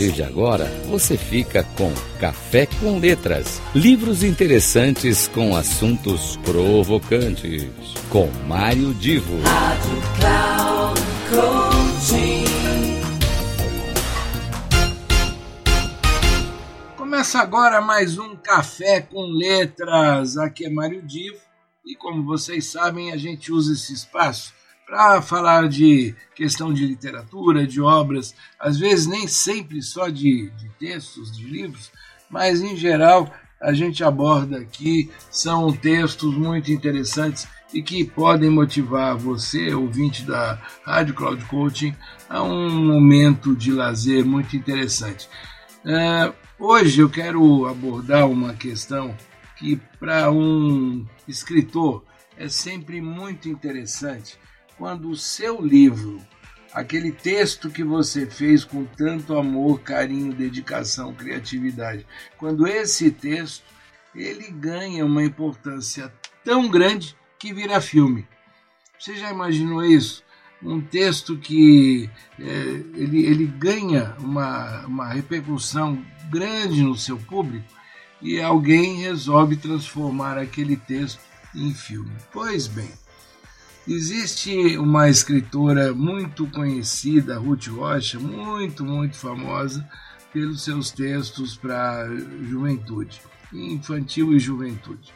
partir de agora, você fica com Café com Letras, livros interessantes com assuntos provocantes, com Mário Divo. Rádio Cloud Começa agora mais um Café com Letras. Aqui é Mário Divo e, como vocês sabem, a gente usa esse espaço para falar de questão de literatura, de obras, às vezes nem sempre só de, de textos, de livros, mas em geral a gente aborda aqui são textos muito interessantes e que podem motivar você, ouvinte da Rádio Cloud Coaching, a um momento de lazer muito interessante. Uh, hoje eu quero abordar uma questão que para um escritor é sempre muito interessante quando o seu livro, aquele texto que você fez com tanto amor, carinho, dedicação, criatividade, quando esse texto ele ganha uma importância tão grande que vira filme. Você já imaginou isso? Um texto que é, ele, ele ganha uma, uma repercussão grande no seu público e alguém resolve transformar aquele texto em filme. Pois bem, Existe uma escritora muito conhecida, Ruth Rocha, muito, muito famosa pelos seus textos para juventude, infantil e juventude.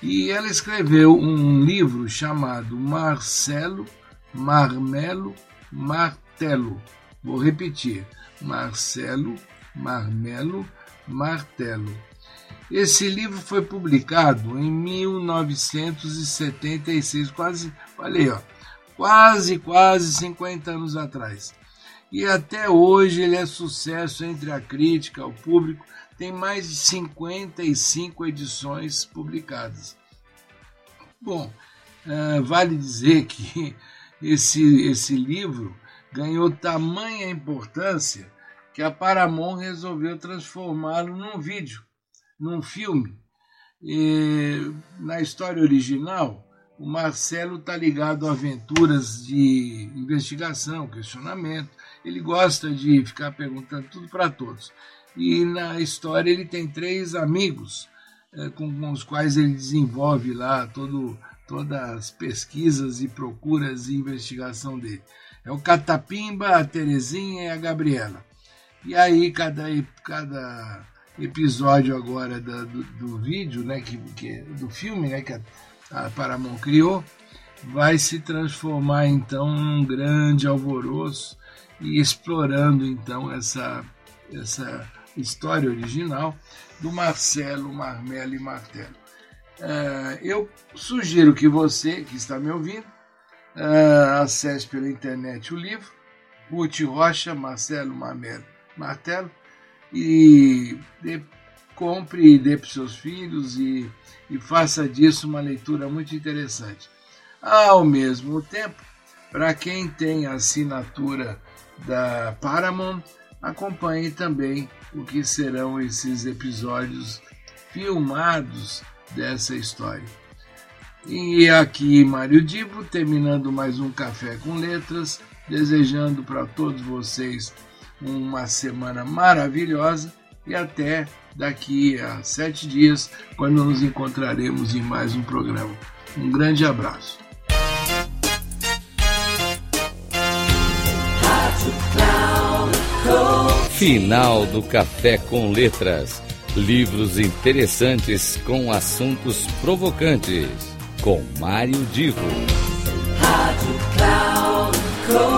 E ela escreveu um livro chamado Marcelo Marmelo Martelo. Vou repetir: Marcelo Marmelo Martelo. Esse livro foi publicado em 1976, quase, olha ó, quase, quase 50 anos atrás. E até hoje ele é sucesso entre a crítica, o público, tem mais de 55 edições publicadas. Bom, vale dizer que esse, esse livro ganhou tamanha importância que a Paramount resolveu transformá-lo num vídeo num filme. E, na história original, o Marcelo está ligado a aventuras de investigação, questionamento. Ele gosta de ficar perguntando tudo para todos. E na história ele tem três amigos é, com os quais ele desenvolve lá todo, todas as pesquisas e procuras e investigação dele. É o Catapimba, a Terezinha e a Gabriela. E aí cada, cada episódio agora do, do, do vídeo, né, que, que, do filme né, que a, a Paramount criou, vai se transformar então num grande alvoroço e explorando então essa, essa história original do Marcelo, Marmelo e Martelo. Uh, eu sugiro que você que está me ouvindo uh, acesse pela internet o livro Ruth Rocha, Marcelo Marmelo, Martelo, e dê, compre e dê para seus filhos e, e faça disso uma leitura muito interessante. Ao mesmo tempo, para quem tem a assinatura da Paramount, acompanhe também o que serão esses episódios filmados dessa história. E aqui Mário Divo, terminando mais um Café com Letras, desejando para todos vocês uma semana maravilhosa e até daqui a sete dias, quando nos encontraremos em mais um programa. Um grande abraço. Final do Café com Letras. Livros interessantes com assuntos provocantes. Com Mário Divo. Rádio Cloud Coaching.